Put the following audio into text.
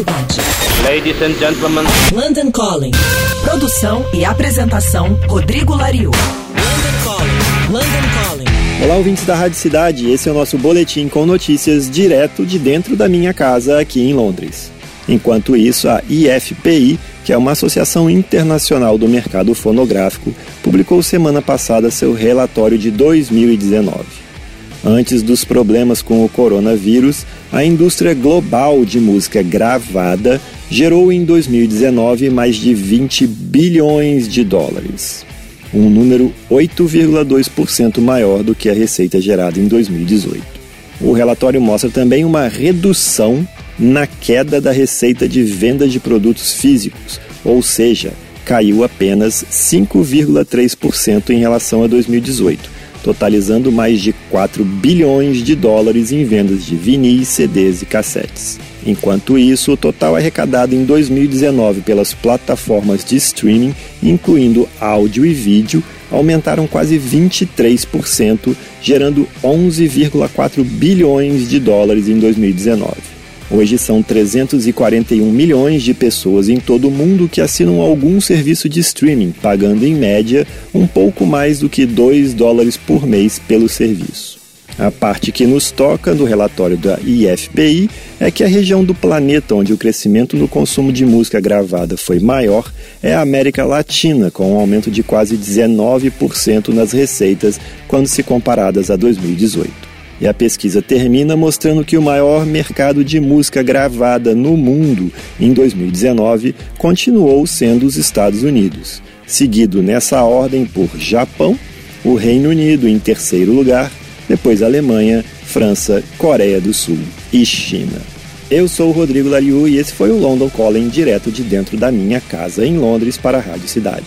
Cidade. Ladies and gentlemen. London Calling. Produção e apresentação Rodrigo Lariu. London Calling. London Calling. Olá, ouvintes da Rádio Cidade. Esse é o nosso boletim com notícias direto de dentro da minha casa aqui em Londres. Enquanto isso, a IFPI, que é uma associação internacional do mercado fonográfico, publicou semana passada seu relatório de 2019. Antes dos problemas com o coronavírus, a indústria global de música gravada gerou em 2019 mais de 20 bilhões de dólares, um número 8,2% maior do que a receita gerada em 2018. O relatório mostra também uma redução na queda da receita de venda de produtos físicos, ou seja, caiu apenas 5,3% em relação a 2018 totalizando mais de 4 bilhões de dólares em vendas de vinis, CDs e cassetes. Enquanto isso, o total arrecadado em 2019 pelas plataformas de streaming, incluindo áudio e vídeo, aumentaram quase 23%, gerando 11,4 bilhões de dólares em 2019. Hoje são 341 milhões de pessoas em todo o mundo que assinam algum serviço de streaming, pagando em média um pouco mais do que 2 dólares por mês pelo serviço. A parte que nos toca no relatório da IFPI é que a região do planeta onde o crescimento no consumo de música gravada foi maior é a América Latina, com um aumento de quase 19% nas receitas quando se comparadas a 2018. E a pesquisa termina mostrando que o maior mercado de música gravada no mundo em 2019 continuou sendo os Estados Unidos, seguido nessa ordem por Japão, o Reino Unido em terceiro lugar, depois Alemanha, França, Coreia do Sul e China. Eu sou o Rodrigo Lariu e esse foi o London Calling direto de dentro da minha casa em Londres para a Rádio Cidade.